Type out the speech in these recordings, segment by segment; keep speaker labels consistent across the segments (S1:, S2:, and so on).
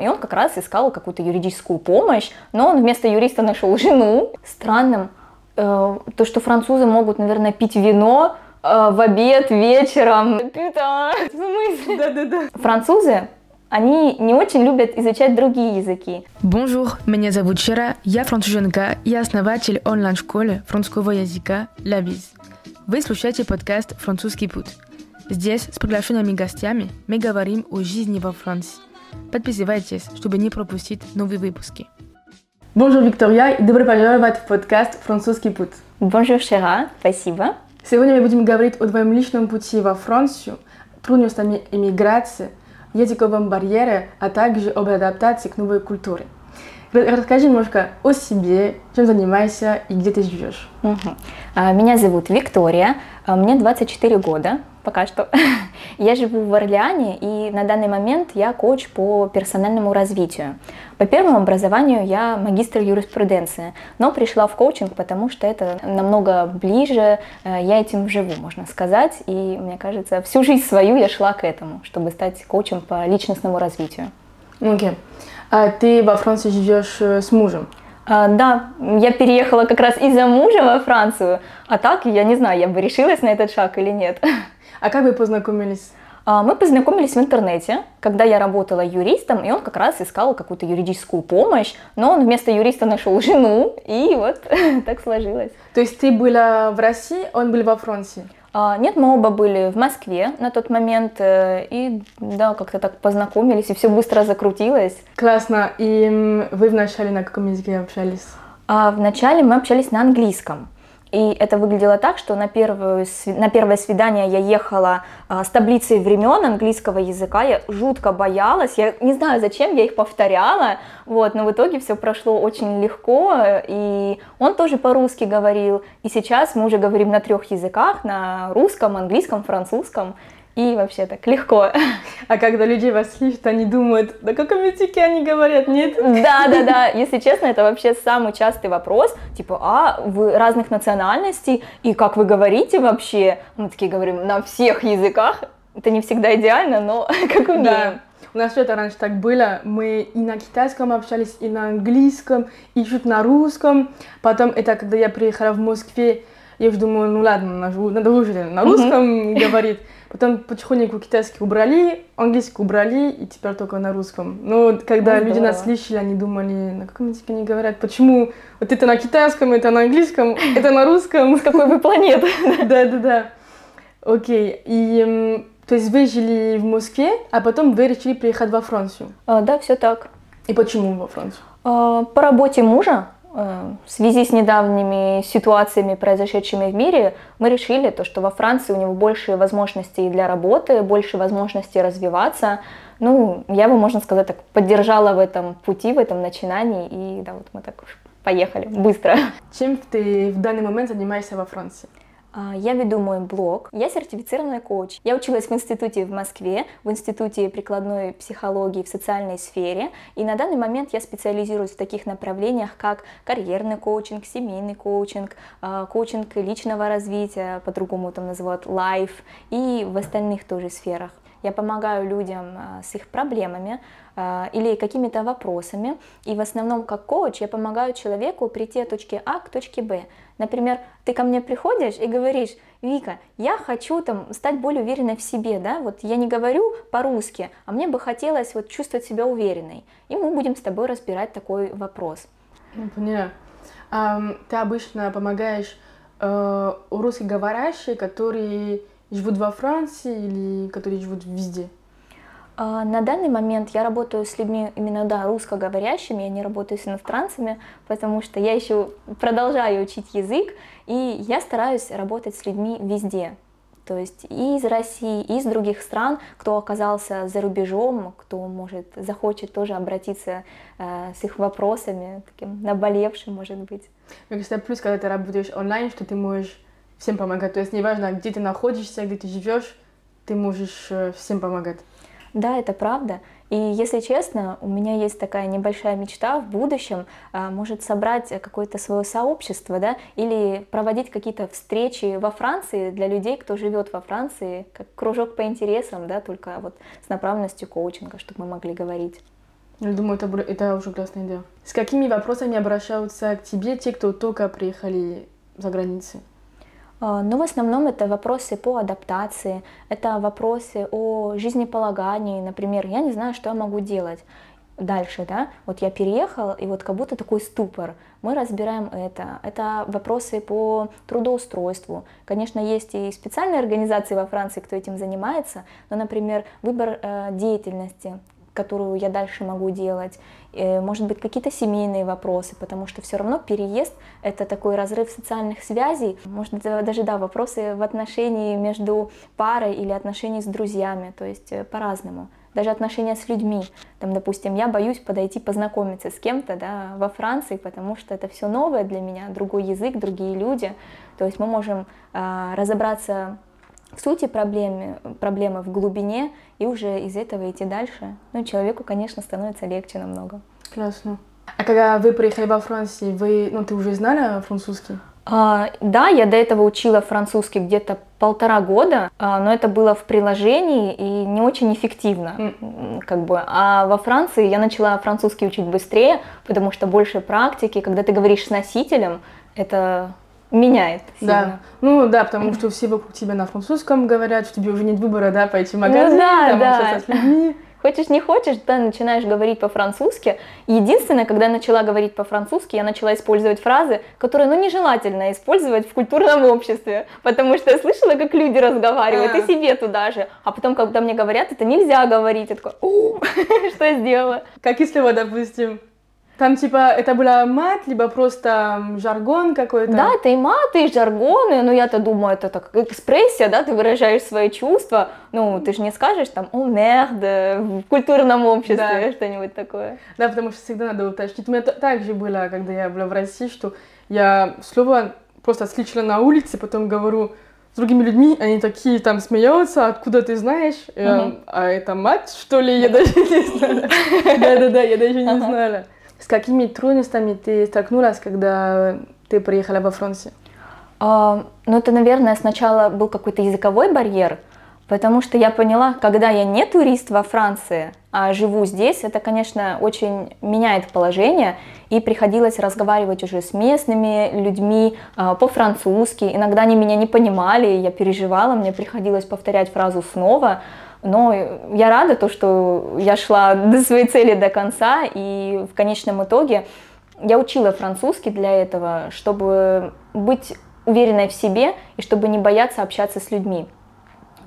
S1: И он как раз искал какую-то юридическую помощь, но он вместо юриста нашел жену. Странным э, то, что французы могут, наверное, пить вино э, в обед, вечером. Это в смысле? Да-да-да. Французы они не очень любят изучать другие языки.
S2: Bonjour, меня зовут Шера, я француженка и основатель онлайн-школы французского языка «Лабиз». Вы слушаете подкаст «Французский путь». Здесь с приглашенными гостями мы говорим о жизни во Франции. Подписывайтесь, чтобы не пропустить новые выпуски.
S3: Bonjour Виктория и добро пожаловать в подкаст «Французский путь».
S1: Bonjour Шера, спасибо.
S3: Сегодня мы будем говорить о твоем личном пути во Францию, трудностями иммиграции, языковом барьере, а также об адаптации к новой культуре. Расскажи немножко о себе, чем занимаешься и где ты живешь.
S1: Угу. Меня зовут Виктория, а, мне 24 года, пока что. я живу в Орлеане, и на данный момент я коуч по персональному развитию. По первому образованию я магистр юриспруденции, но пришла в коучинг, потому что это намного ближе, э, я этим живу, можно сказать, и мне кажется, всю жизнь свою я шла к этому, чтобы стать коучем по личностному развитию.
S3: Окей. Okay. А ты во Франции живешь э, с мужем?
S1: А, да, я переехала как раз из-за мужа во Францию, а так я не знаю, я бы решилась на этот шаг или нет.
S3: А как вы познакомились?
S1: А, мы познакомились в интернете, когда я работала юристом, и он как раз искал какую-то юридическую помощь, но он вместо юриста нашел жену, и вот так сложилось.
S3: То есть ты была в России, он был во Франции?
S1: А, нет, мы оба были в Москве на тот момент, э, и да, как-то так познакомились, и все быстро закрутилось.
S3: Классно. И вы вначале на каком языке общались?
S1: А вначале мы общались на английском. И это выглядело так, что на, первую, на первое свидание я ехала а, с таблицей времен английского языка, я жутко боялась, я не знаю, зачем я их повторяла, вот, но в итоге все прошло очень легко, и он тоже по-русски говорил, и сейчас мы уже говорим на трех языках, на русском, английском, французском, и вообще так легко.
S3: А когда люди вас слышат, они думают, на каком языке они говорят, нет?
S1: Да, да, да. Если честно, это вообще самый частый вопрос. Типа, а вы разных национальностей, и как вы говорите вообще? Мы такие говорим на всех языках. Это не всегда идеально, но как умеем. Да.
S3: У нас это раньше так было. Мы и на китайском общались, и на английском, и чуть на русском. Потом это, когда я приехала в Москве, я уже думаю, ну ладно, надо уже на русском говорить. Потом потихоньку китайский убрали, английский убрали, и теперь только на русском. Но когда ну, люди да. нас слышали, они думали, на каком языке они говорят, почему вот это на китайском, это на английском, это на русском.
S1: С какой вы планеты?
S3: Да, да, да. Окей. И то есть вы жили в Москве, а потом вы решили приехать во Францию?
S1: А, да, все так.
S3: И почему во Францию?
S1: А, по работе мужа. Э, в связи с недавними ситуациями, произошедшими в мире, мы решили, то, что во Франции у него больше возможностей для работы, больше возможностей развиваться. Ну, я бы, можно сказать, так поддержала в этом пути, в этом начинании, и да, вот мы так поехали быстро.
S3: Чем ты в данный момент занимаешься во Франции?
S1: А, я веду мой блог. Я сертифицированный коуч. Я училась в институте в Москве, в институте прикладной психологии в социальной сфере. И на данный момент я специализируюсь в таких направлениях, как карьерный коучинг, семейный коучинг, а, коучинг личного развития, по-другому там называют life, и в остальных тоже сферах. Я помогаю людям а, с их проблемами, или какими-то вопросами. И в основном как коуч я помогаю человеку прийти от точки А к точке Б. Например, ты ко мне приходишь и говоришь, Вика, я хочу там стать более уверенной в себе, да, вот я не говорю по-русски, а мне бы хотелось вот чувствовать себя уверенной. И мы будем с тобой разбирать такой вопрос.
S3: Ну, поняла. Ты обычно помогаешь uh, русскоговорящим, которые живут во Франции или которые живут везде?
S1: А, на данный момент я работаю с людьми именно да, русскоговорящими, я не работаю с иностранцами, потому что я еще продолжаю учить язык, и я стараюсь работать с людьми везде. То есть и из России, и из других стран, кто оказался за рубежом, кто, может, захочет тоже обратиться э, с их вопросами, таким наболевшим, может быть.
S3: Мне кажется, плюс, когда ты работаешь онлайн, что ты можешь всем помогать. То есть неважно, где ты находишься, где ты живешь, ты можешь э, всем помогать.
S1: Да, это правда. И если честно, у меня есть такая небольшая мечта в будущем, а, может собрать какое-то свое сообщество, да, или проводить какие-то встречи во Франции для людей, кто живет во Франции, как кружок по интересам, да, только вот с направленностью коучинга, чтобы мы могли говорить.
S3: Я думаю, это, это уже классная идея. С какими вопросами обращаются к тебе те, кто только приехали за границей?
S1: А, Ну, в основном это вопросы по адаптации, это вопросы о жизнеполагании, например, я не знаю, что я могу делать дальше, да, вот я переехал, и вот как будто такой ступор, мы разбираем это, это вопросы по трудоустройству, конечно, есть и специальные организации во Франции, кто этим занимается, но, например, выбор э, деятельности, которую я дальше могу делать, э, может быть, какие-то семейные вопросы, потому что все равно переезд — это такой разрыв социальных связей, может даже, да, вопросы в отношении между парой или отношений с друзьями, то есть э, по-разному. Даже отношения с людьми. Там, допустим, я боюсь подойти познакомиться с кем-то да, во Франции, потому что это все новое для меня, другой язык, другие люди. То есть мы можем а, разобраться в сути проблемы, проблемы в глубине и уже из этого идти дальше. Ну, человеку, конечно, становится легче намного.
S3: Классно. А когда вы приехали во Францию, вы, ну, ты уже знала французский?
S1: А, да, я до этого учила французский где-то полтора года, а, но это было в приложении и не очень эффективно, м, как бы. А во Франции я начала французский учить быстрее, потому что больше практики, когда ты говоришь с носителем, это меняет сильно.
S3: Да. Ну да, потому что все вокруг тебя на французском говорят, что тебе уже нет выбора, да, пойти в магазин,
S1: Ну да,
S3: там
S1: да.
S3: общаться с людьми.
S1: Хочешь, не хочешь, ты начинаешь говорить по-французски. Единственное, когда я начала говорить по-французски, я начала использовать фразы, которые, ну, нежелательно использовать в культурном обществе, потому что я слышала, как люди разговаривают,
S3: А.
S1: и себе туда же. А потом, когда мне говорят, это нельзя говорить, я такая, «У, что я сделала?
S3: Какие слова, допустим? Там типа это была мат, либо просто жаргон какой-то?
S1: Да, это и маты, и жаргоны, но я-то думаю, это так экспрессия, да, ты выражаешь свои чувства, ну, ты же не скажешь там, о, мерде, в культурном обществе,
S3: Да.
S1: что-нибудь такое.
S3: Да, потому что всегда надо уточнить. У меня та- так же было, когда я была в России, что я слово просто слышала на улице, потом говорю с другими людьми, они такие там смеются, откуда ты знаешь?
S1: Мгм.
S3: а это мать, что ли? Я даже не знала. Да-да-да, я даже не знала. С какими трудностями ты столкнулась, когда ты приехала во Францию?
S1: А, Ну, это, наверное, сначала был какой-то языковой барьер, потому что я поняла, когда я не турист во Франции, а живу здесь, это, конечно, очень меняет положение, и приходилось разговаривать уже с местными людьми а, по-французски. Иногда они меня не понимали, я переживала, мне приходилось повторять фразу снова, но я рада, то, что я шла до своей цели до конца, и в конечном итоге я учила французский для этого, чтобы быть уверенной в себе и чтобы не бояться общаться с людьми.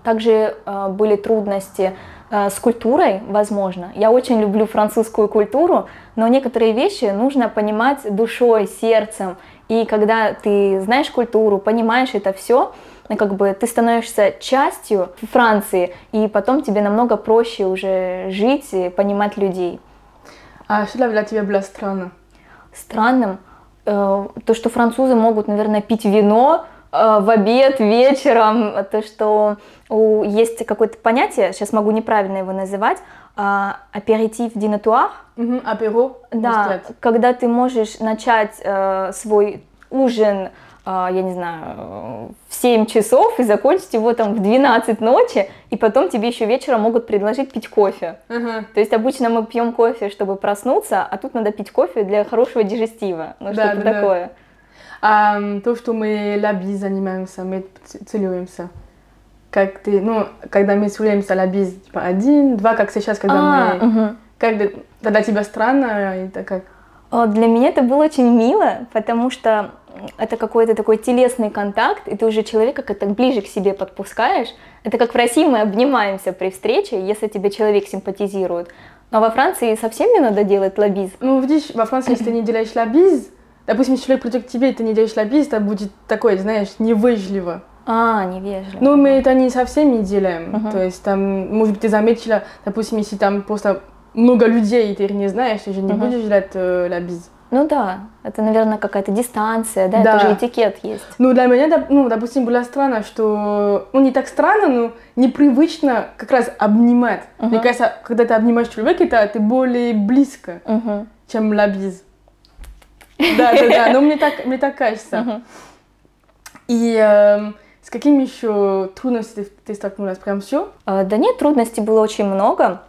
S1: Также э, были трудности э, с культурой, возможно. Я очень люблю французскую культуру, но некоторые вещи нужно понимать душой, сердцем. И когда ты знаешь культуру, понимаешь это все, как бы ты становишься частью Франции, и потом тебе намного проще уже жить и понимать людей.
S3: А что для тебя было странно?
S1: странным. э, То, что французы могут, наверное, пить вино э, в обед, вечером, то, что у- есть какое-то понятие, сейчас могу неправильно его называть, а, аперитив динатуар,
S3: Мгм, Аперо?
S1: да, когда ты можешь начать э, свой ужин, я не знаю, в 7 часов и закончить его там в 12 ночи, и потом тебе еще вечером могут предложить пить кофе.
S3: Ага.
S1: То есть обычно мы пьем кофе, чтобы проснуться, а тут надо пить кофе для хорошего дижестива. Ну,
S3: Да,
S1: что-то
S3: да, да.
S1: такое.
S3: А м, то, что мы лаби занимаемся, мы целуемся. Как ты, ну, когда мы целуемся лаби, типа один, два, как сейчас, когда
S1: А,
S3: мы...
S1: мгм.
S3: Как для тебя странно, это как?
S1: Для меня это было очень мило, потому что это какой-то такой телесный контакт, и ты уже человека как-то ближе к себе подпускаешь. Это как в России мы обнимаемся при встрече, если тебе человек симпатизирует. Но во Франции совсем не надо делать лоббизм.
S3: Ну, видишь, во Франции, если ты не делаешь лабиз, допустим, если человек придет к тебе, и ты не делаешь лабиз, это будет такое, знаешь, невежливо.
S1: А, невежливо.
S3: Но мы это не совсем не делаем.
S1: Мгм.
S3: То есть там, может быть, ты заметила, допустим, если там просто много людей, ты их не знаешь, ты же не
S1: Мгм.
S3: будешь делать э, лабиз.
S1: Ну да, это, наверное, какая-то дистанция, да,
S3: Да.
S1: это же этикет есть.
S3: Ну, для меня, ну, допустим, было странно, что... Ну, не так странно, но непривычно как раз обнимать. Мне
S1: Мгм.
S3: кажется, когда ты обнимаешь человека, это ты более близко,
S1: Мгм.
S3: чем лабиз. Да, да, да, но мне так, мне так кажется. И эм, с какими еще трудностями ты столкнулась? Прям все?
S1: А, Да нет, трудностей было очень много.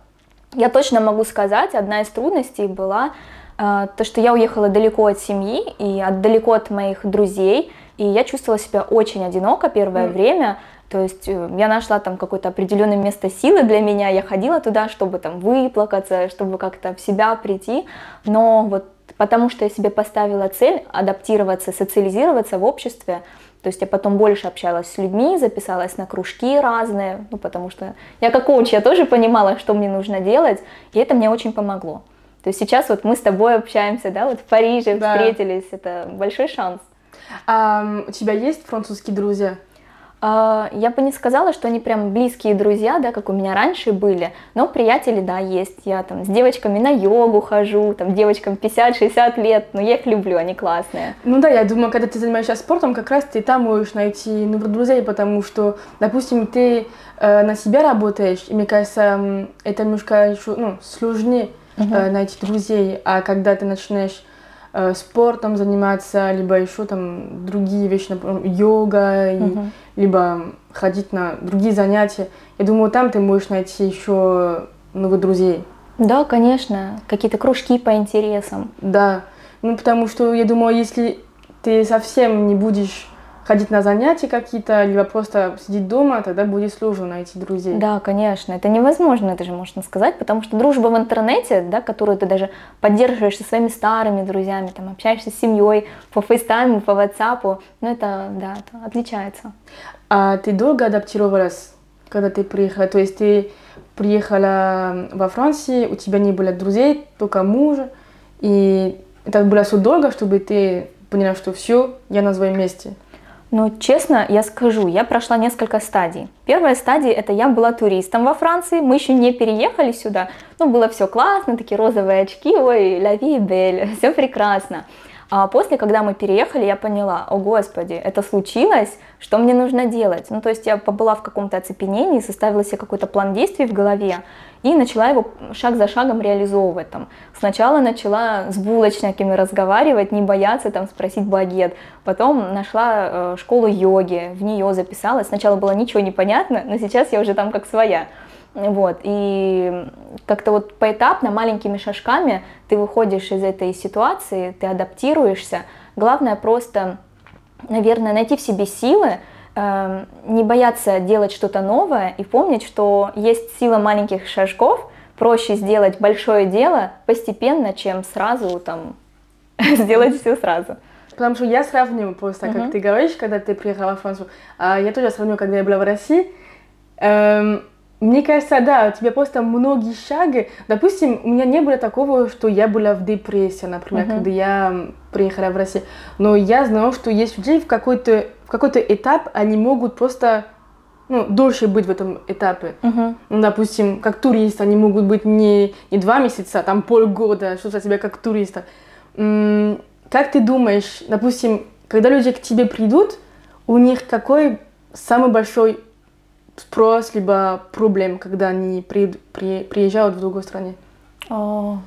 S1: Я точно могу сказать, одна из трудностей была э, то, что я уехала далеко от семьи и от, далеко от моих друзей, и я чувствовала себя очень одиноко первое mm. время. То есть э, я нашла там какое-то определенное место силы для меня, я ходила туда, чтобы там выплакаться, чтобы как-то в себя прийти, но вот потому что я себе поставила цель адаптироваться, социализироваться в обществе, то есть я потом больше общалась с людьми, записалась на кружки разные, ну, потому что я как коуч, я тоже понимала, что мне нужно делать, и это мне очень помогло. То есть сейчас вот мы с тобой общаемся, да, вот в Париже да. встретились, это большой шанс.
S3: А у тебя есть французские друзья?
S1: А, я бы не сказала, что они прям близкие друзья, да, как у меня раньше были, но приятели, да, есть. Я там с девочками на йогу хожу, там девочкам 50-60 лет, но я их люблю, они классные.
S3: Ну да, я думаю, когда ты занимаешься спортом, как раз ты там можешь найти новых друзей, потому что, допустим, ты э, на себя работаешь, и мне кажется, это немножко еще, ну, сложнее uh-huh. найти друзей, а когда ты начинаешь Э, спортом заниматься, либо еще там другие вещи, например, йога, и, uh-huh. либо ходить на другие занятия. Я думаю, там ты можешь найти еще новых друзей.
S1: Да, конечно, какие-то кружки по интересам.
S3: Да, ну потому что я думаю, если ты совсем не будешь ходить на занятия какие-то, либо просто сидеть дома, тогда будет сложно найти друзей.
S1: Да, конечно, это невозможно, это же можно сказать, потому что дружба в интернете, да, которую ты даже поддерживаешь со своими старыми друзьями, там, общаешься с семьей по фейстайму, по ватсапу, ну это, да, это отличается.
S3: А ты долго адаптировалась, когда ты приехала? То есть ты приехала во Францию, у тебя не было друзей, только муж, и это было все долго, чтобы ты поняла, что все, я на своем месте?
S1: Ну, честно, я скажу, я прошла несколько стадий. Первая стадия – это я была туристом во Франции, мы еще не переехали сюда. Ну, было все классно, такие розовые очки, ой, ла ви бель, все прекрасно. А после, когда мы переехали, я поняла, о господи, это случилось, что мне нужно делать? Ну, то есть я побыла в каком-то оцепенении, составила себе какой-то план действий в голове и начала его шаг за шагом реализовывать. Там. Сначала начала с булочниками разговаривать, не бояться там спросить багет. Потом нашла э, школу йоги, в нее записалась. Сначала было ничего не понятно, но сейчас я уже там как своя. Вот, и как-то вот поэтапно, маленькими шажками ты выходишь из этой ситуации, ты адаптируешься. Главное просто, наверное, найти в себе силы, э, не бояться делать что-то новое и помнить, что есть сила маленьких шажков, проще сделать большое дело постепенно, чем сразу там сделать все сразу.
S3: Потому что я сравниваю просто, как ты говоришь, когда ты приехала в Францию, а я тоже сравниваю, когда я была в России. Мне кажется, да, у тебя просто многие шаги. Допустим, у меня не было такого, что я была в депрессии, например, uh-huh. когда я приехала в Россию. Но я знала, что есть людей в какой-то в какой-то этап они могут просто ну, дольше быть в этом этапе. Uh-huh. Ну, допустим, как турист, они могут быть не, не два месяца, а там полгода, что за себя как туриста. М- как ты думаешь, допустим, когда люди к тебе придут, у них какой самый большой спрос, либо проблем, когда они при, при, приезжают в другую страну?
S1: О,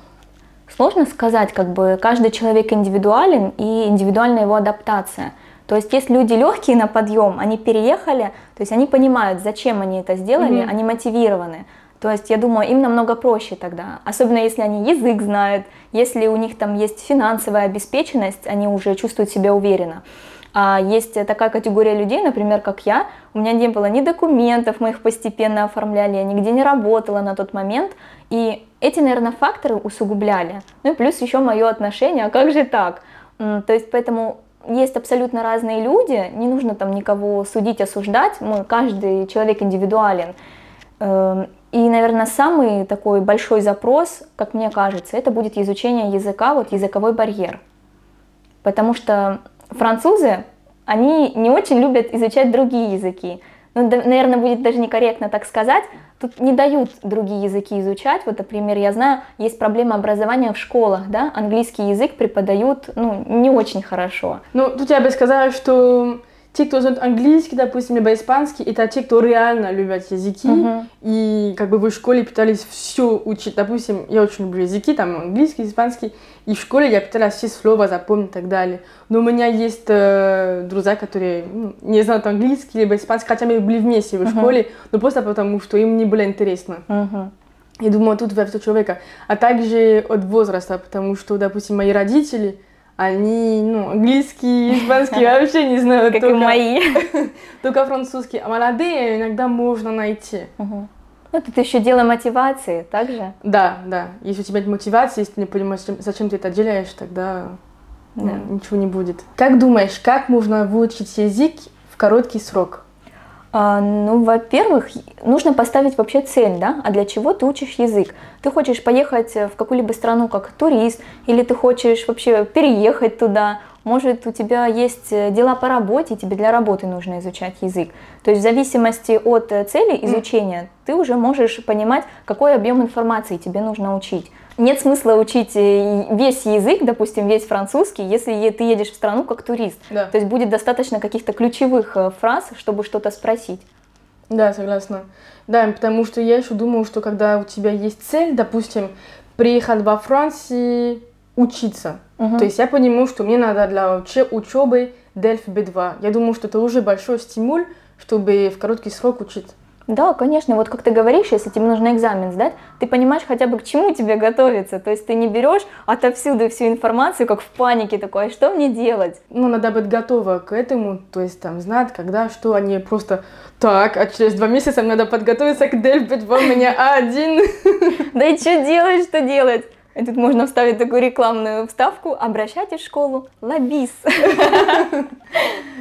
S1: сложно сказать, как бы каждый человек индивидуален и индивидуальна его адаптация. То есть есть люди легкие на подъем, они переехали, то есть они понимают, зачем они это сделали, mm-hmm. они мотивированы. То есть я думаю, им намного проще тогда, особенно если они язык знают, если у них там есть финансовая обеспеченность, они уже чувствуют себя уверенно. А есть такая категория людей, например, как я, у меня не было ни документов, мы их постепенно оформляли, я нигде не работала на тот момент, и эти, наверное, факторы усугубляли. Ну и плюс еще мое отношение, а как же так? То есть поэтому есть абсолютно разные люди, не нужно там никого судить, осуждать, мы, каждый человек индивидуален. Эм, и, наверное, самый такой большой запрос, как мне кажется, это будет изучение языка, вот языковой барьер. Потому что французы, они не очень любят изучать другие языки. Ну, наверное, будет даже некорректно так сказать. Тут не дают другие языки изучать. Вот, например, я знаю, есть проблема образования в школах, да, английский язык преподают, ну, не очень хорошо.
S3: Ну, тут я бы сказала, что те, кто знает английский, допустим, либо испанский, это те, кто реально любят языки, uh-huh. и как бы в школе пытались все учить. Допустим, я очень люблю языки, там английский, испанский, и в школе я пыталась все слова запомнить и так далее. Но у меня есть э, друзья, которые ну, не знают английский, либо испанский, хотя мы были вместе в uh-huh. школе, но просто потому, что им не было интересно.
S1: Uh-huh.
S3: Я думаю, тут от человека. А также от возраста, потому что, допустим, мои родители, они, ну, английский, испанский вообще не знают.
S1: Как и мои.
S3: Только французский. А молодые иногда можно найти.
S1: Мгм. Ну, тут еще дело мотивации, также.
S3: Да, да. Если у тебя нет мотивации, если ты не понимаешь, зачем- ты это делаешь, тогда ну,
S1: Да.
S3: ничего не будет. Как думаешь, как можно выучить язык в короткий срок?
S1: А, ну, во-первых, нужно поставить вообще цель, да, а для чего ты учишь язык? Ты хочешь поехать в какую-либо страну как турист, или ты хочешь вообще переехать туда, может, у тебя есть э, дела по работе, и тебе для работы нужно изучать язык. То есть в зависимости от э, цели изучения ты уже можешь понимать, какой объем информации тебе нужно учить. Нет смысла учить э, весь язык, допустим, весь французский, если ты едешь в страну как турист.
S3: Да.
S1: То есть будет достаточно каких-то ключевых фраз, чтобы что-то спросить.
S3: Да, согласна. Да, потому что я еще думаю, что когда у тебя есть цель, допустим, приехать во Францию учиться, То есть я понимаю, что мне надо для уче- учебы DELF B2. Я думаю, что это уже большой стимул, чтобы в короткий срок учить.
S1: Да, конечно, вот как ты говоришь, если тебе нужно экзамен сдать, ты понимаешь хотя бы к чему тебе готовиться. То есть ты не берешь отовсюду всю информацию, как в панике такой, а что мне делать?
S3: Ну, надо быть готова к этому, то есть там знать, когда, что, а не просто так, а через два месяца мне надо подготовиться к B2, у меня А1.
S1: Да и что делать, что делать? И тут можно вставить такую рекламную вставку «Обращайтесь в школу Лабис».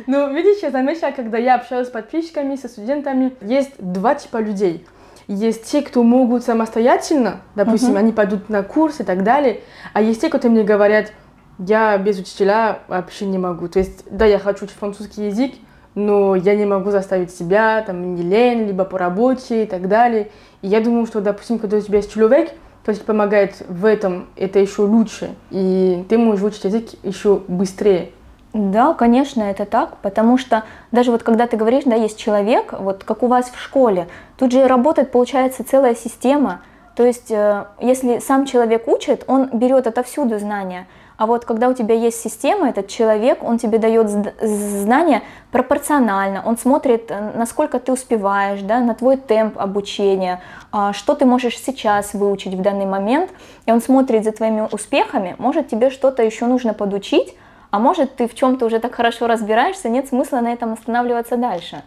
S3: Ну, видишь, я заметила, когда я общаюсь с подписчиками, со студентами, есть два типа людей. Есть те, кто могут самостоятельно, допустим, они пойдут на курс и так далее, а есть те, которые мне говорят, я без учителя вообще не могу. То есть, да, я хочу учить французский язык, но я не могу заставить себя, там, не лень, либо по работе и так далее. И я думаю, что, допустим, когда у тебя есть человек, который тебе помогает в этом, это еще лучше, и ты можешь учить язык еще быстрее.
S1: Да, конечно, это так, потому что даже вот когда ты говоришь, да, есть человек, вот как у вас в школе, тут же работает, получается, целая система. То есть, э, если сам человек учит, он берет отовсюду знания. А вот когда у тебя есть система, этот человек, он тебе дает знания пропорционально, он смотрит, э, насколько ты успеваешь, да, на твой темп обучения, а, что ты можешь сейчас выучить в данный момент, и он смотрит за твоими успехами, может тебе что-то еще нужно подучить, а может, ты в чем-то уже так хорошо разбираешься, нет смысла на этом останавливаться дальше.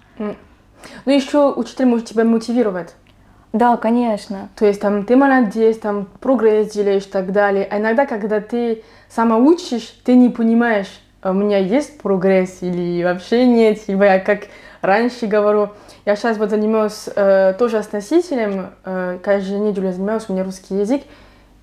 S3: Ну, еще учитель может тебя мотивировать.
S1: Да, конечно.
S3: То есть там ты молодец, там прогресс делаешь и так далее. А иногда, когда ты сама учишь, ты не понимаешь, а у меня есть прогресс или вообще нет, либо я как раньше говорю. Я сейчас вот занимаюсь э, тоже с носителем, э, каждую неделю я занимаюсь, у меня русский язык.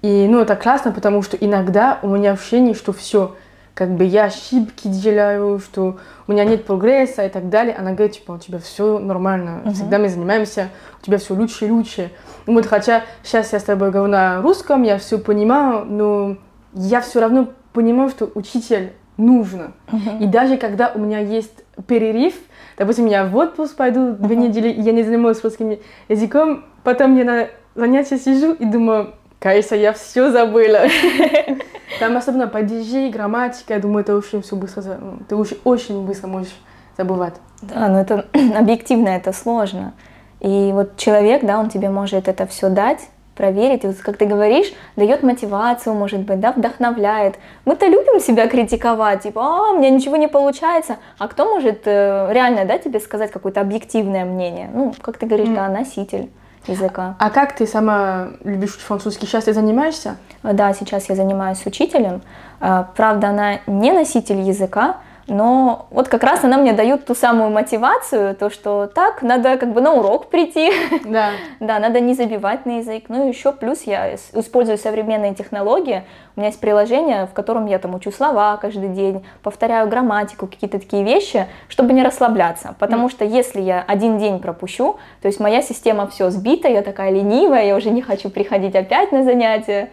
S3: И ну это классно, потому что иногда у меня ощущение, что все, как бы я ошибки делаю, что у меня нет прогресса и так далее. Она говорит, типа, у тебя все нормально,
S1: Мгм.
S3: всегда мы занимаемся, у тебя все лучше и лучше. Вот, хотя сейчас я с тобой говорю на русском, я все понимаю, но я все равно понимаю, что учитель нужно. И даже когда у меня есть перерыв, допустим, я в отпуск пойду две
S1: Мгм.
S3: недели, и я не занимаюсь русским языком, потом я на занятия сижу и думаю, кажется, я все забыла. Там особенно падежи, грамматика, я думаю, это очень все быстро, ну, ты очень, очень быстро можешь забывать.
S1: Да, но это объективно, это сложно. И вот человек, да, он тебе может это все дать, проверить. И вот, как ты говоришь, дает мотивацию, может быть, да, вдохновляет. Мы-то любим себя критиковать, типа, а, у меня ничего не получается. А кто может э, реально, да, тебе сказать какое-то объективное мнение? Ну, как ты говоришь,
S3: М.
S1: да, носитель языка.
S3: А как ты сама любишь учить французский? Сейчас ты занимаешься?
S1: Да, сейчас я занимаюсь учителем. Э, Правда, она не носитель языка, но вот как раз она мне дает ту самую мотивацию, то, что так, надо как бы на урок прийти,
S3: Да.
S1: да, надо не забивать на язык. Ну и еще плюс я использую современные технологии. У меня есть приложение, в котором я там учу слова каждый день, повторяю грамматику, какие-то такие вещи, чтобы не расслабляться. Потому что если я один день пропущу, то есть моя система все сбита, я такая ленивая, я уже не хочу приходить опять на занятия.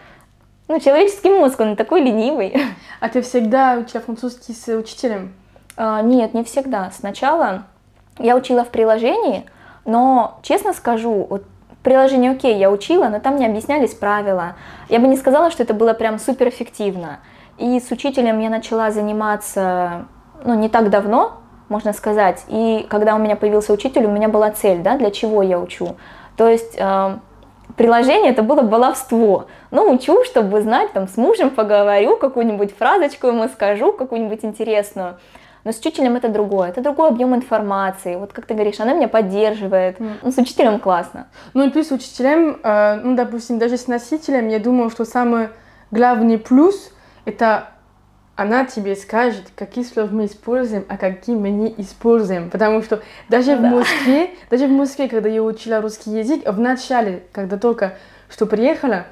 S1: Ну, человеческий мозг, он такой ленивый.
S3: А ты всегда учила французский с учителем?
S1: А, Нет, не всегда. Сначала я учила в приложении, но, честно скажу, вот приложение окей, я учила, но там не объяснялись правила. Я бы не сказала, что это было прям супер эффективно. И с учителем я начала заниматься, ну, не так давно, можно сказать. И когда у меня появился учитель, у меня была цель, да, для чего я учу. То есть приложение это было баловство. Ну, учу, чтобы знать, там, с мужем поговорю, какую-нибудь фразочку ему скажу, какую-нибудь интересную. Но с учителем это другое, это другой объем информации. Вот как ты говоришь, она меня поддерживает. Ну, с учителем классно.
S3: Ну и плюс учителем, э, ну, допустим, даже с носителем, я думаю, что самый главный плюс это она тебе скажет, какие слова мы используем, а какие мы не используем. Потому что даже да. в Москве, даже в Москве, когда я учила русский язык, в начале, когда только что приехала,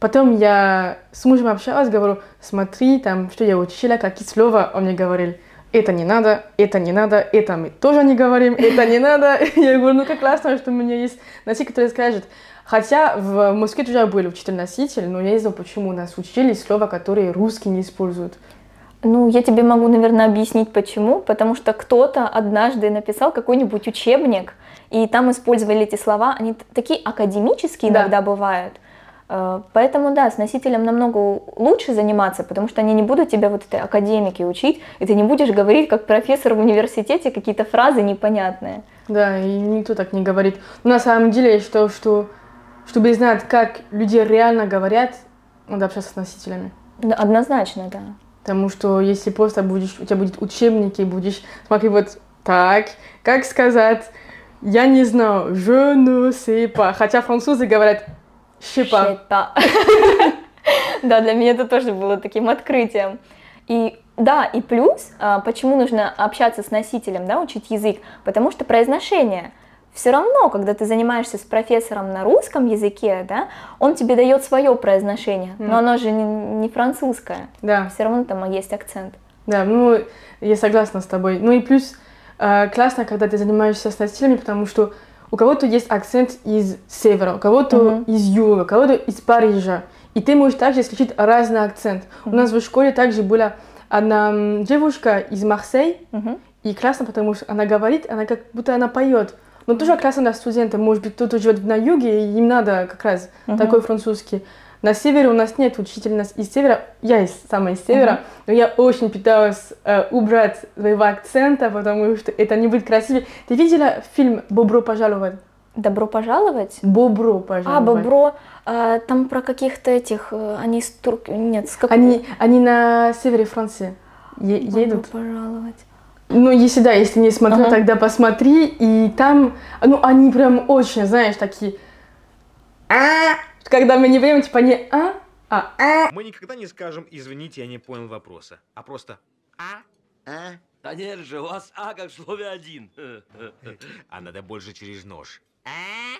S3: потом я с мужем общалась, говорю, смотри, там, что я учила, какие слова он мне говорил. Это не надо, это не надо, это мы тоже не говорим, это не надо. Я говорю, ну как классно, что у меня есть носитель, который скажет. Хотя в Москве тоже был учитель-носитель, но я не знаю, почему нас учили слова, которые русские не используют.
S1: Ну, я тебе могу, наверное, объяснить почему. Потому что кто-то однажды написал какой-нибудь учебник, и там использовали эти слова. Они такие академические да. иногда бывают. Э, поэтому, да, с носителем намного лучше заниматься, потому что они не будут тебя вот этой академики учить, и ты не будешь говорить, как профессор в университете, какие-то фразы непонятные.
S3: Да, и никто так не говорит. Но на самом деле я считаю, что чтобы знать, как люди реально говорят, надо общаться с носителями.
S1: Однозначно, да.
S3: Потому что если просто будешь, у тебя будет учебники, будешь смотреть вот так, как сказать, я не знаю, je ne sais pas. Хотя французы говорят je sais pas.
S1: Да, для меня это тоже было таким открытием. И да, и плюс, а, почему нужно общаться с носителем, да, учить язык, потому что произношение – все равно, когда ты занимаешься с профессором на русском языке, да, он тебе дает свое произношение, mm. но оно же не, не французское.
S3: Да.
S1: Все равно там есть акцент.
S3: Да, ну, я согласна с тобой. Ну и плюс э, классно, когда ты занимаешься с носителями, потому что у кого-то есть акцент из севера, у кого-то uh-huh. из юга, у кого-то из Парижа. И ты можешь также исключить разный акцент. Uh-huh. У нас в школе также была одна девушка из Марсей, uh-huh. и классно, потому что она говорит, она как будто она поет. Но тоже классно для студентов. Может быть, кто-то живет на юге, и им надо как раз uh-huh. такой французский. На севере у нас нет учителя из севера. Я из, сама из севера, uh-huh. но я очень пыталась э, убрать своего акцента, потому что это не будет красиво. Ты видела фильм «Бобро пожаловать»?
S1: Добро пожаловать?
S3: Бобро пожаловать.
S1: А, Бобро. А, там про каких-то этих... Э, они из Турки... Нет, с
S3: какого... Они, они на севере Франции е-
S1: Бобро
S3: едут.
S1: пожаловать.
S3: Ну, если да, если не смотрел, ага. тогда посмотри. И там, ну, они прям очень, знаешь, такие... А, когда мы не время, типа не а, а а.
S4: Мы никогда не скажем, извините, я не понял вопроса, а просто а,
S5: а. Да нет же, у вас а как в слове один.
S4: А надо больше через нож.
S5: А?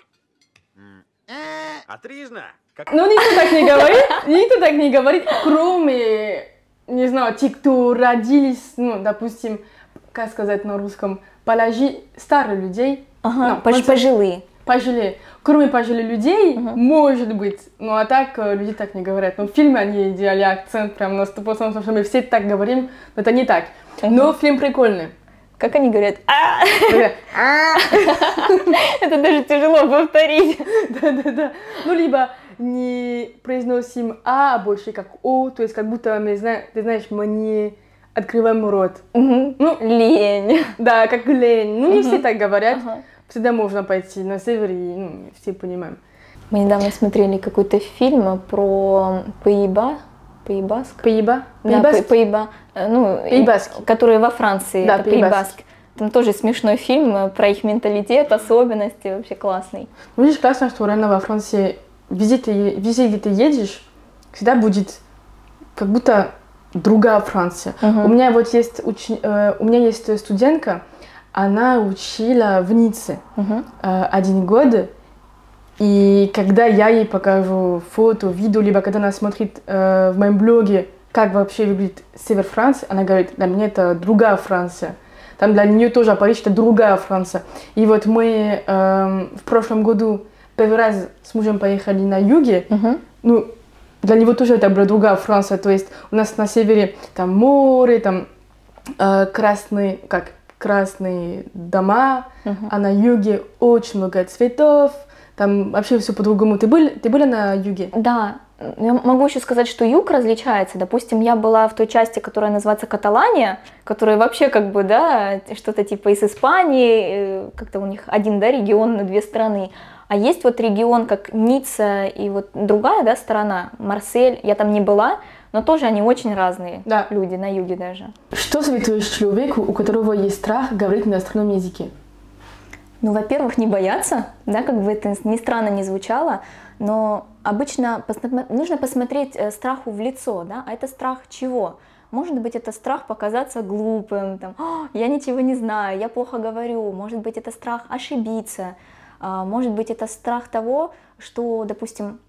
S4: Отризно.
S3: Как... Ну, никто так не говорит, никто так не говорит, кроме, не знаю, те, кто родились, ну, допустим, как сказать на русском, положи старых людей.
S1: Ага, ну, пож пожилые.
S3: Пожилые. Кроме пожилых людей, uh-huh. может быть. Ну, а так э, люди так не говорят. Но в фильме они делали акцент прям на 100%, потому что мы все так говорим, но это не так. Но фильм прикольный.
S1: Как они говорят? А! Это даже тяжело повторить.
S3: Да-да-да. Ну, либо не произносим А, а больше как О, то есть как будто ты знаешь, мы не открываем рот.
S1: Угу. Ну, лень.
S3: Да, как лень. Ну, не угу. все так говорят. Ага. Всегда можно пойти на север, и ну, все понимаем.
S1: Мы недавно смотрели какой-то фильм про Паиба. Паибаск?
S3: Паиба?
S1: Да, Паиба. Э, ну,
S3: Паибаск.
S1: Который во Франции.
S3: Да, Паибаск.
S1: Там тоже смешной фильм э, про их менталитет, особенности, вообще классный.
S3: Ну, видишь, классно, что реально во Франции везде, ты, везде, где ты едешь, всегда будет как будто другая Франция. Uh-huh. У меня вот есть уч... э, у меня есть студентка, она учила в Ницце э, один год, и когда я ей покажу фото, видео, либо когда она смотрит э, в моем блоге, как вообще выглядит север Франции, она говорит, для меня это другая Франция. Там для нее тоже Париж это другая Франция. И вот мы э, в прошлом году первый раз с мужем поехали на юге. Uh-huh. Ну, для него тоже это была другая Франция. То есть у нас на севере там море, там э, красные, как красные дома, uh-huh. а на юге очень много цветов. Там вообще все по-другому. Ты были, ты были на юге?
S1: Да, я могу еще сказать, что юг различается. Допустим, я была в той части, которая называется Каталания, которая вообще как бы, да, что-то типа из Испании, э, как-то у них один, да, регион на две страны. А есть вот регион, как Ницца и вот другая, да, сторона, Марсель, я там не была, но тоже они очень разные
S3: Да.
S1: люди, на юге даже.
S3: Что советуешь человеку, у которого есть страх говорить на иностранном языке?
S1: Ну, во-первых, не бояться, да, как бы это ни странно не звучало, но обычно посмотри- нужно посмотреть э, страху в лицо, да, а это страх чего? Может быть, это страх показаться глупым, там, «А, я ничего не знаю, я плохо говорю, может быть, это страх ошибиться, может быть, это страх того, что, допустим,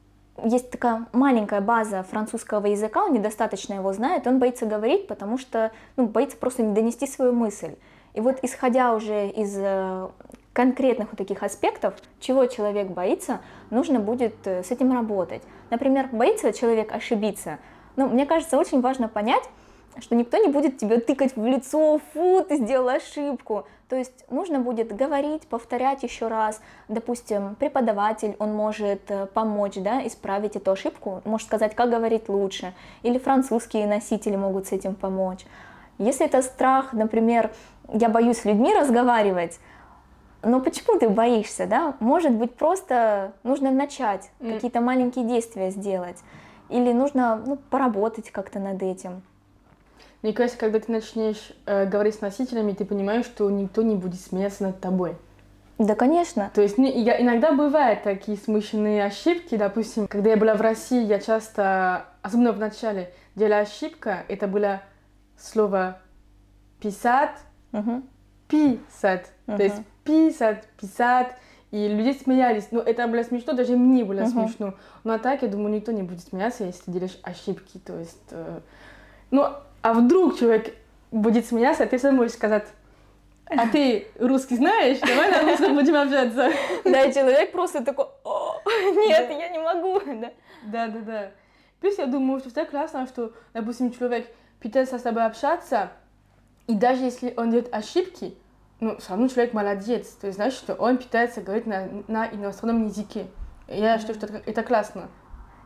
S1: есть такая маленькая база французского языка, он недостаточно его знает, он боится говорить, потому что ну, боится просто не донести свою мысль. И вот исходя уже из э, конкретных вот таких аспектов, чего человек боится, нужно будет э, с этим работать. Например, боится человек ошибиться. Ну, мне кажется, очень важно понять, что никто не будет тебе тыкать в лицо, фу, ты сделал ошибку. То есть нужно будет говорить, повторять еще раз. Допустим, преподаватель, он может э, помочь, да, исправить эту ошибку, может сказать, как говорить лучше. Или французские носители могут с этим помочь. Если это страх, например, я боюсь с людьми разговаривать, но почему ты боишься, да? Может быть, просто нужно начать, какие-то маленькие действия сделать. Или нужно ну, поработать как-то над этим.
S3: Мне кажется, когда ты начнешь э, говорить с носителями, ты понимаешь, что никто не будет смеяться над тобой.
S1: Да, конечно.
S3: То есть ну, я, иногда бывают такие смышленные ошибки. Допустим, когда я была в России, я часто, особенно в начале, делала ошибка. Это было слово писать,
S1: Мгм.
S3: писать. То есть писать, писать. И люди смеялись. Но это было смешно, даже мне было
S1: Мгм.
S3: смешно. Но а так, я думаю, никто не будет смеяться, если ты делаешь ошибки. То есть, э, ну, а вдруг человек будет смеяться, ты сам можешь сказать, а ты русский знаешь? Давай на русском будем общаться.
S1: Да, и человек просто такой, «О, нет, я не могу. Да.
S3: Да, да, да. Плюс я думаю, что это классно, что, допустим, человек пытается с тобой общаться, и даже если он делает ошибки, ну, все равно человек молодец. То есть, значит, что он пытается говорить на, на иностранном языке. И я считаю, что это классно.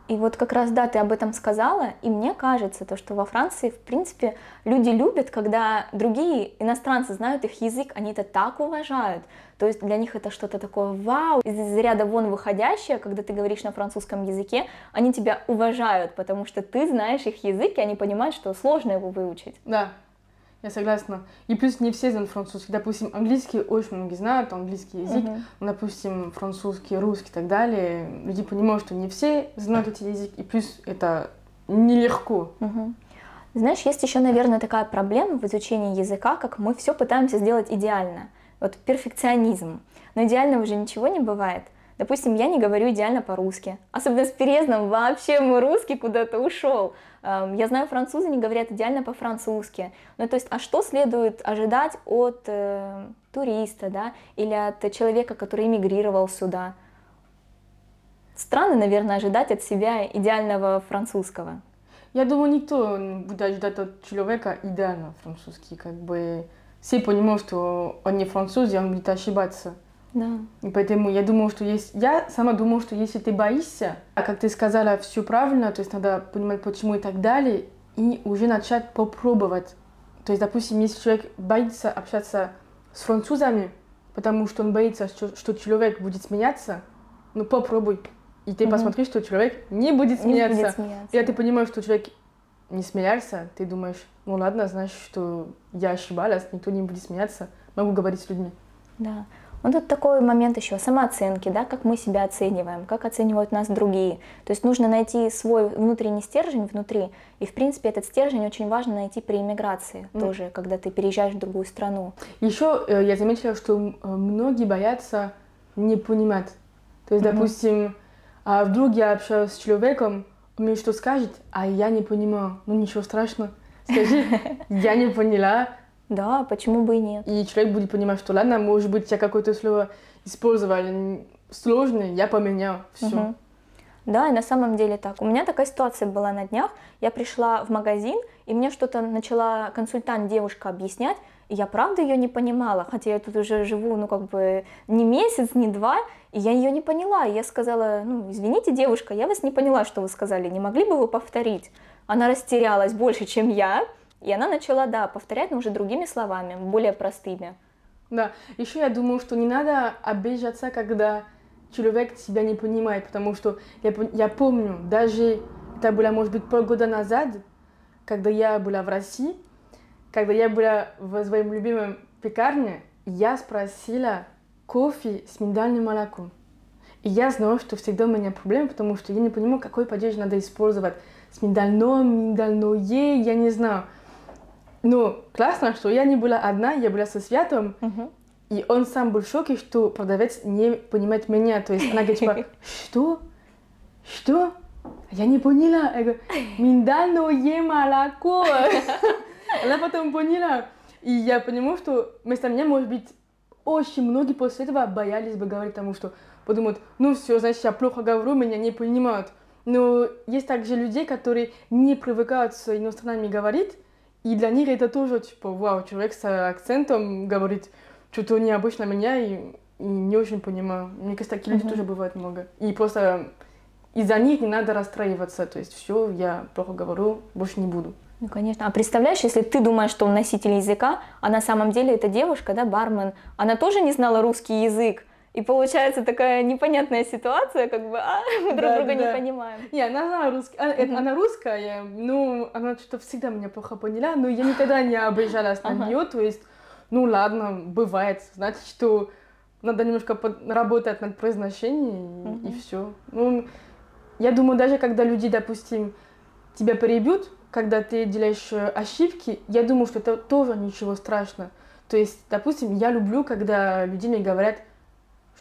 S1: И вот как раз, да, ты об этом сказала, и мне кажется, то, что во Франции, в принципе, люди любят, когда другие иностранцы знают их язык, они это так уважают. То есть для них это что-то такое вау, из ряда вон выходящее, когда ты говоришь на французском языке, они тебя уважают, потому что ты знаешь их язык, и они понимают, что сложно его выучить.
S3: Да, я согласна. И плюс не все знают французский. Допустим, английский очень многие знают, английский язык. Ну, допустим, французский, русский и так далее. Люди понимают, что не все знают эти языки. И плюс это нелегко.
S1: Мгм. Знаешь, есть еще, наверное, такая проблема в изучении языка, как мы все пытаемся сделать идеально. Вот перфекционизм. Но идеального же ничего не бывает. Допустим, я не говорю идеально по-русски. Особенно с переездом вообще мой русский куда-то ушел. Я знаю, французы не говорят идеально по-французски. Ну, то есть, а что следует ожидать от э, туриста, да, или от человека, который эмигрировал сюда? Странно, наверное, ожидать от себя идеального французского.
S3: Я думаю, никто не будет ждать от человека идеально французский. Как бы все понимают, что он не француз, и он будет ошибаться.
S1: Да.
S3: И поэтому я думаю, что есть... Я сама думаю, что если ты боишься, а как ты сказала, все правильно, то есть надо понимать, почему и так далее, и уже начать попробовать. То есть, допустим, если человек боится общаться с французами, потому что он боится, что, что человек будет смеяться, ну попробуй. И ты
S1: Мгм.
S3: посмотри, что человек не будет
S1: Не
S3: смеяться.
S1: будет смеяться.
S3: И ты понимаешь, что человек не смеялся, ты думаешь, ну ладно, значит, что я ошибалась, никто не будет смеяться, могу говорить с людьми.
S1: Да. Ну тут такой момент еще самооценки, да, как мы себя оцениваем, как оценивают нас другие. То есть нужно найти свой внутренний стержень внутри. И в принципе этот стержень очень важно найти при иммиграции
S3: Мгм.
S1: тоже, когда ты переезжаешь в другую страну.
S3: Еще э, я заметила, что э, многие боятся не понимать. То есть,
S1: Мгм.
S3: допустим, а вдруг я общаюсь с человеком, он мне что скажет, а я не понимаю. Ну ничего страшного. Скажи, я не поняла,
S1: Да, почему бы и нет?
S3: и человек будет понимать, что ладно, может быть, я какое-то слово использовал м, сложное, я поменял, все.
S1: Мгм. Да, и на самом деле так. У меня такая ситуация была на днях. Я пришла в магазин, и мне что-то начала консультант девушка объяснять, и я правда ее не понимала, хотя я тут уже живу, ну как бы не месяц, не два, и я ее не поняла. И я сказала, ну извините, девушка, я вас не поняла, что вы сказали, не могли бы вы повторить? Она растерялась больше, чем я, и она начала, да, повторять, но уже другими словами, более простыми.
S3: Да, еще я думаю, что не надо обижаться, когда человек тебя не понимает, потому что я, я помню, даже это было, может быть, полгода назад, когда я была в России, когда я была в своем любимом пекарне, я спросила кофе с миндальным молоком. И я знала, что всегда у меня проблема, потому что я не понимаю, какой падеж надо использовать. С миндальным, миндальное, я не знаю. Но классно, что я не была одна, я была со Святом,
S1: Мгм.
S3: и он сам был в шоке, что продавец не понимает меня. То есть она говорит, типа, что? Что? Я не поняла. Я говорю, миндальное молоко. Она потом поняла. И я понимаю, что вместо меня, может быть, очень многие после этого боялись бы говорить тому, что подумают, ну все, значит, я плохо говорю, меня не понимают. Но есть также людей, которые не привыкают с иностранными говорить, и для них это тоже, типа, вау, человек с акцентом говорит что-то необычно меня, и, и не очень понимаю. Мне кажется, таких людей
S1: Мгм.
S3: тоже бывает много. И просто из-за них не надо расстраиваться. То есть все, я плохо говорю, больше не буду.
S1: Ну, конечно. А представляешь, если ты думаешь, что он носитель языка, а на самом деле эта девушка, да, бармен, она тоже не знала русский язык. И получается такая непонятная ситуация, как бы, а, мы друг
S3: Да,
S1: друга
S3: да.
S1: не понимаем.
S3: Не, она знала русский. а, это-
S1: Мгм.
S3: Она русская, ну, она что-то всегда меня плохо поняла, но я никогда не обижалась на
S1: Ага.
S3: нее, то есть, ну ладно, бывает, значит, что надо немножко работать над произношением, и,
S1: Мгм.
S3: все. Ну, я думаю, даже когда люди, допустим, тебя перебьют, когда ты делаешь э, ошибки, я думаю, что это тоже ничего страшного. То есть, допустим, я люблю, когда люди мне говорят,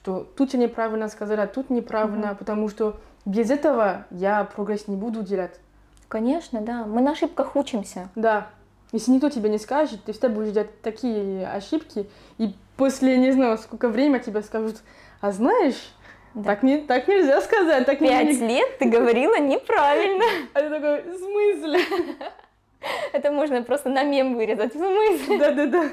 S3: что тут я неправильно сказала, тут неправильно,
S1: Мгм.
S3: потому что без этого я прогресс не буду делать.
S1: Конечно, да. Мы на ошибках учимся.
S3: Да. Если никто тебе не скажет, ты всегда будешь делать такие ошибки, и после, не знаю, сколько времени тебе скажут, а знаешь,
S1: Да.
S3: так, не, так нельзя сказать, так
S1: Пять
S3: не-».
S1: лет ты говорила неправильно.
S3: А ты такой, в смысле?
S1: Это можно просто на мем вырезать. В смысле?
S3: Да-да-да.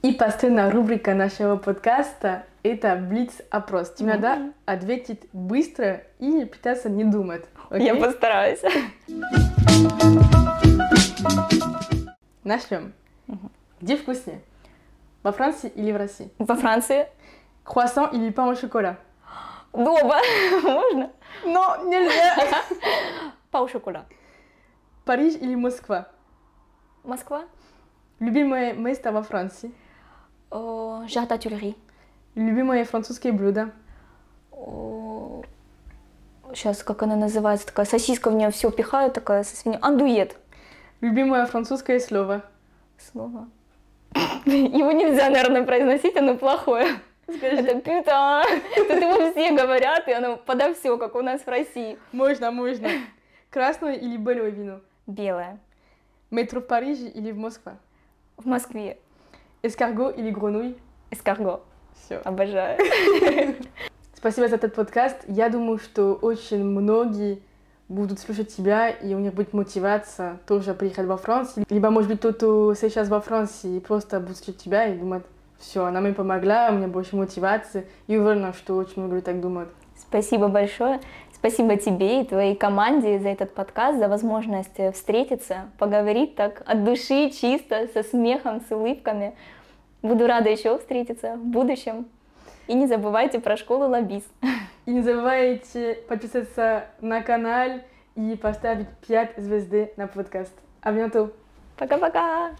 S3: И последняя рубрика нашего подкаста – это Блиц-опрос. Тебе
S1: Мгм.
S3: надо ответить быстро и пытаться не думать.
S1: Я
S3: окей?
S1: постараюсь.
S3: Начнем.
S1: Мгм.
S3: Где вкуснее? Во Франции или в России?
S1: Во Франции
S3: Круассан или пан au шоколад?
S1: дома. Можно?
S3: Но нельзя!
S1: Пау шоколад.
S3: Париж или Москва?
S1: Москва.
S3: Любимое место во Франции?
S1: О, Жата Тюльри.
S3: Любимое французское блюдо?
S1: Сейчас, как она называется, такая сосиска в нее все пихают, такая со свиньей. Андует.
S3: Любимое французское слово?
S1: Слово. Его нельзя, наверное, произносить, оно плохое. Это пюта. Тут его все говорят, и оно подо все, как у нас в России.
S3: Можно, можно. Красное или белое вино?
S1: Белое.
S3: Метро в Париже или в Москве?
S1: В Москве.
S3: Эскарго или гренouille?
S1: Эскарго.
S3: Все.
S1: Обожаю.
S3: Спасибо за этот подкаст. Я думаю, что очень многие будут слушать тебя, и у них будет мотивация тоже приехать во Францию. Либо, может быть, кто сейчас во Франции просто будет слушать тебя и думать, все, она мне помогла, у меня больше мотивации. И уверена, что очень много людей так думают.
S1: Спасибо большое. Спасибо тебе и твоей команде за этот подкаст, за возможность э, встретиться, поговорить так от души, чисто, со смехом, с улыбками. Буду рада еще встретиться в будущем. И не забывайте про школу Лабис.
S3: И не забывайте подписаться на канал и поставить 5 звезды на подкаст. А bientôt!
S1: Пока-пока!